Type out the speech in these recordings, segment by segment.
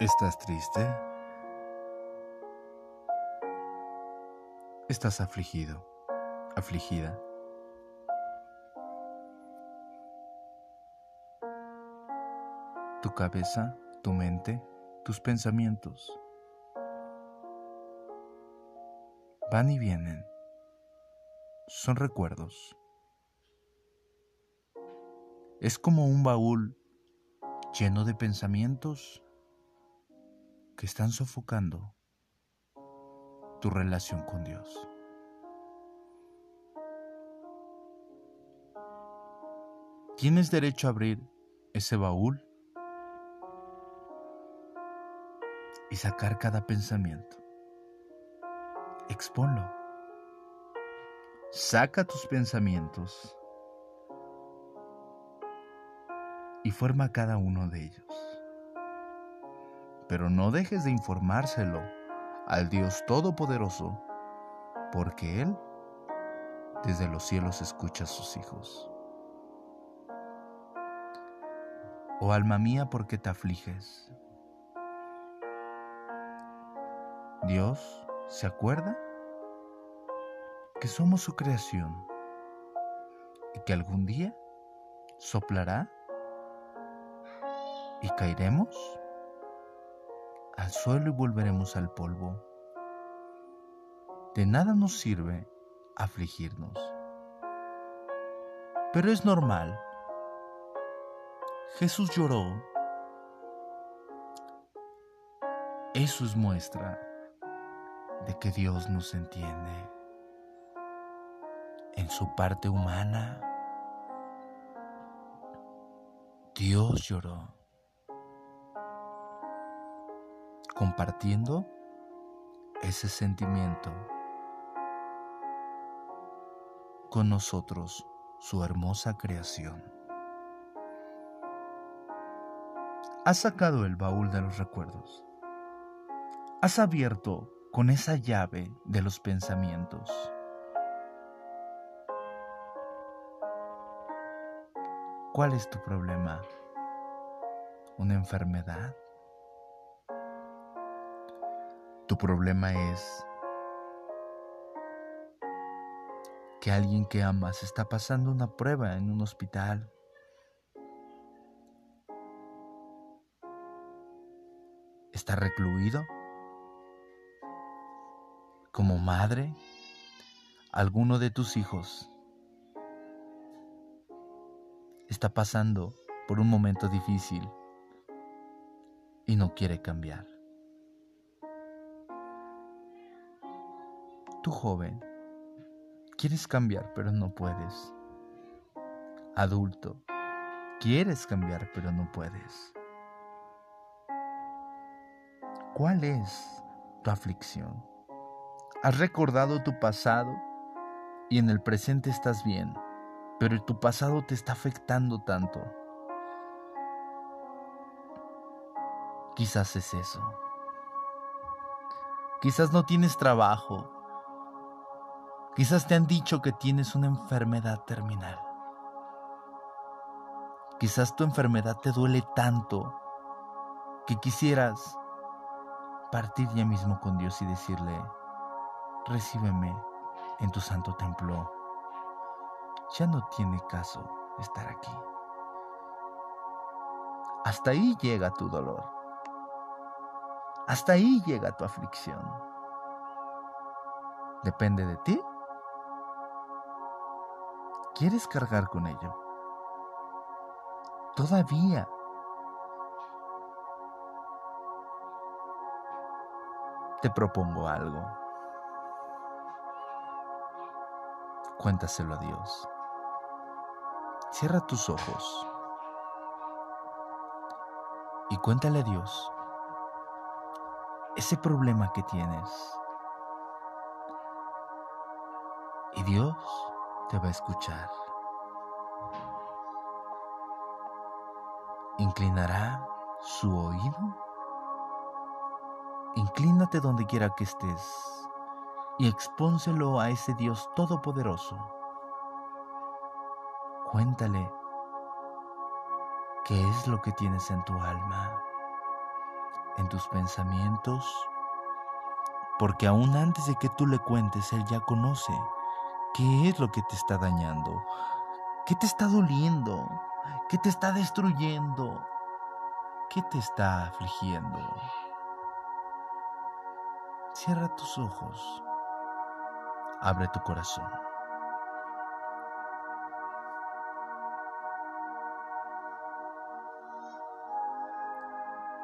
¿Estás triste? ¿Estás afligido? ¿Afligida? Tu cabeza, tu mente, tus pensamientos van y vienen. Son recuerdos. Es como un baúl lleno de pensamientos que están sofocando tu relación con Dios. Tienes derecho a abrir ese baúl y sacar cada pensamiento. Exponlo. Saca tus pensamientos y forma cada uno de ellos pero no dejes de informárselo al Dios Todopoderoso, porque Él desde los cielos escucha a sus hijos. Oh alma mía, ¿por qué te afliges? Dios se acuerda que somos su creación y que algún día soplará y caeremos al suelo y volveremos al polvo. De nada nos sirve afligirnos. Pero es normal. Jesús lloró. Eso es muestra de que Dios nos entiende. En su parte humana, Dios lloró. Compartiendo ese sentimiento con nosotros, su hermosa creación. Has sacado el baúl de los recuerdos. Has abierto con esa llave de los pensamientos. ¿Cuál es tu problema? ¿Una enfermedad? Problema es que alguien que amas está pasando una prueba en un hospital. Está recluido. Como madre, alguno de tus hijos está pasando por un momento difícil y no quiere cambiar. Joven, quieres cambiar pero no puedes. Adulto, quieres cambiar pero no puedes. ¿Cuál es tu aflicción? ¿Has recordado tu pasado y en el presente estás bien, pero tu pasado te está afectando tanto? Quizás es eso. Quizás no tienes trabajo Quizás te han dicho que tienes una enfermedad terminal. Quizás tu enfermedad te duele tanto que quisieras partir ya mismo con Dios y decirle, recíbeme en tu santo templo. Ya no tiene caso estar aquí. Hasta ahí llega tu dolor. Hasta ahí llega tu aflicción. Depende de ti ¿Quieres cargar con ello? Todavía. Te propongo algo. Cuéntaselo a Dios. Cierra tus ojos y cuéntale a Dios ese problema que tienes. Y Dios te va a escuchar. ¿Inclinará su oído? Inclínate donde quiera que estés y expónselo a ese Dios todopoderoso. Cuéntale qué es lo que tienes en tu alma, en tus pensamientos, porque aún antes de que tú le cuentes, Él ya conoce qué es lo que te está dañando, qué te está doliendo, qué te está destruyendo, qué te está afligiendo. Cierra tus ojos, abre tu corazón.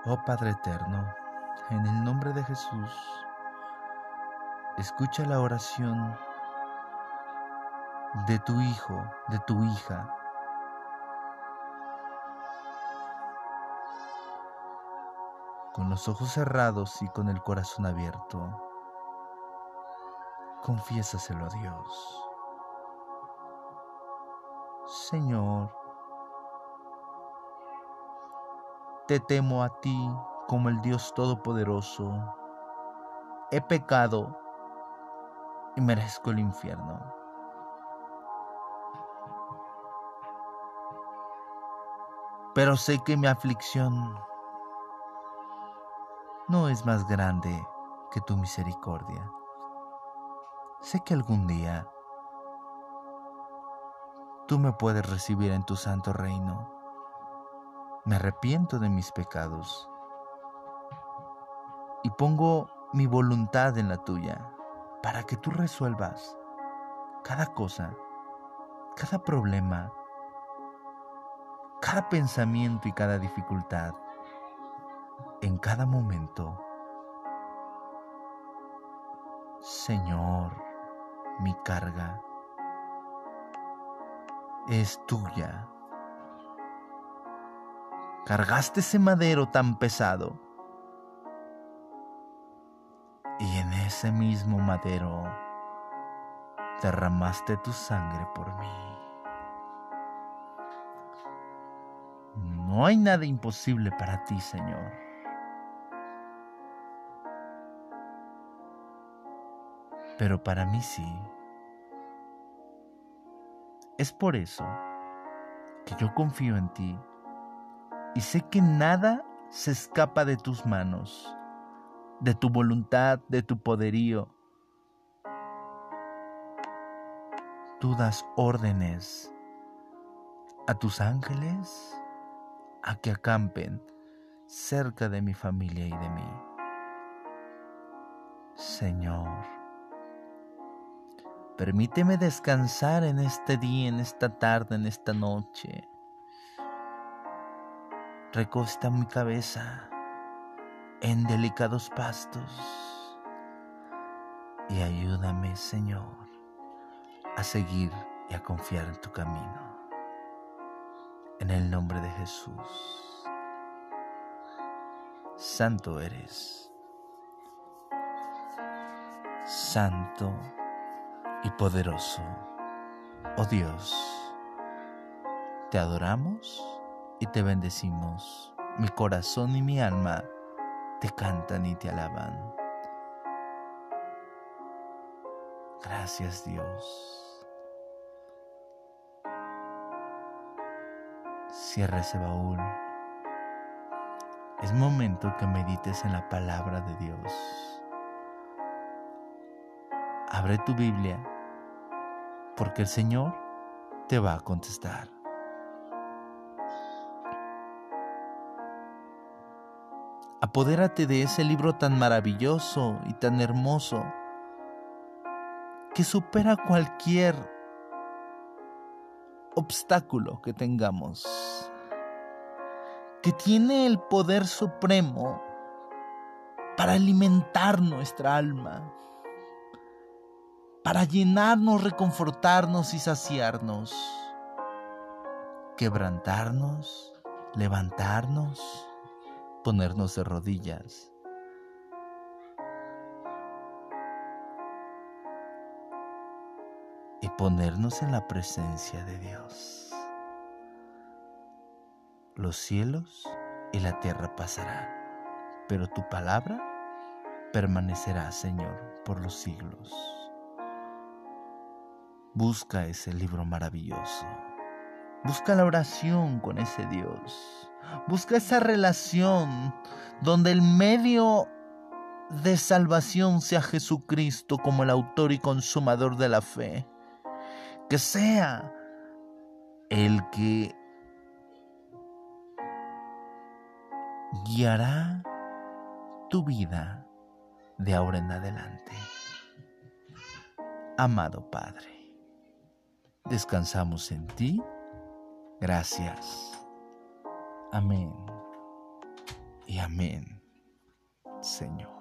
Oh Padre Eterno, en el nombre de Jesús, escucha la oración de tu hijo, de tu hija. Con los ojos cerrados y con el corazón abierto, confiésaselo a Dios. Señor, te temo a ti como el Dios Todopoderoso. He pecado y merezco el infierno. Pero sé que mi aflicción no es más grande que tu misericordia. Sé que algún día tú me puedes recibir en tu santo reino. Me arrepiento de mis pecados y pongo mi voluntad en la tuya para que tú resuelvas cada cosa, cada problema, cada pensamiento y cada dificultad en cada momento. Señor, mi carga es tuya. Cargaste ese madero tan pesado y en ese mismo madero derramaste tu sangre por mí. No hay nada imposible para ti, Señor. pero para mí sí. Es por eso que yo confío en ti y sé que nada se escapa de tus manos, de tu voluntad, de tu poderío. Tú das órdenes a tus ángeles a que acampen cerca de mi familia y de mí. Señor, Permíteme descansar en este día, en esta tarde, en esta noche. Recosta mi cabeza en delicados pastos y ayúdame, Señor, a seguir y a confiar en tu camino. En el nombre de Jesús. Santo eres. Santo y poderoso. Oh Dios, te adoramos y te bendecimos. Mi corazón y mi alma te cantan y te alaban. Gracias Dios. Cierra ese baúl. Es momento que medites en la palabra de Dios. Abre tu Biblia porque el Señor te va a contestar. Apodérate de ese libro tan maravilloso y tan hermoso que supera cualquier obstáculo que tengamos, que tiene el poder supremo para alimentar nuestra alma para llenarnos, reconfortarnos y saciarnos, quebrantarnos, levantarnos, ponernos de rodillas. Y ponernos en la presencia de Dios. Los cielos y la tierra pasarán, pero tu palabra permanecerá, Señor, por los siglos. Busca ese libro maravilloso. Busca la oración con ese Dios. Busca esa relación donde el medio de salvación sea Jesucristo como el autor y consumador de la fe. Que sea el que guiará tu vida de ahora en adelante. Amado Padre, descansamos en ti. Gracias. Amén. Y amén, Señor.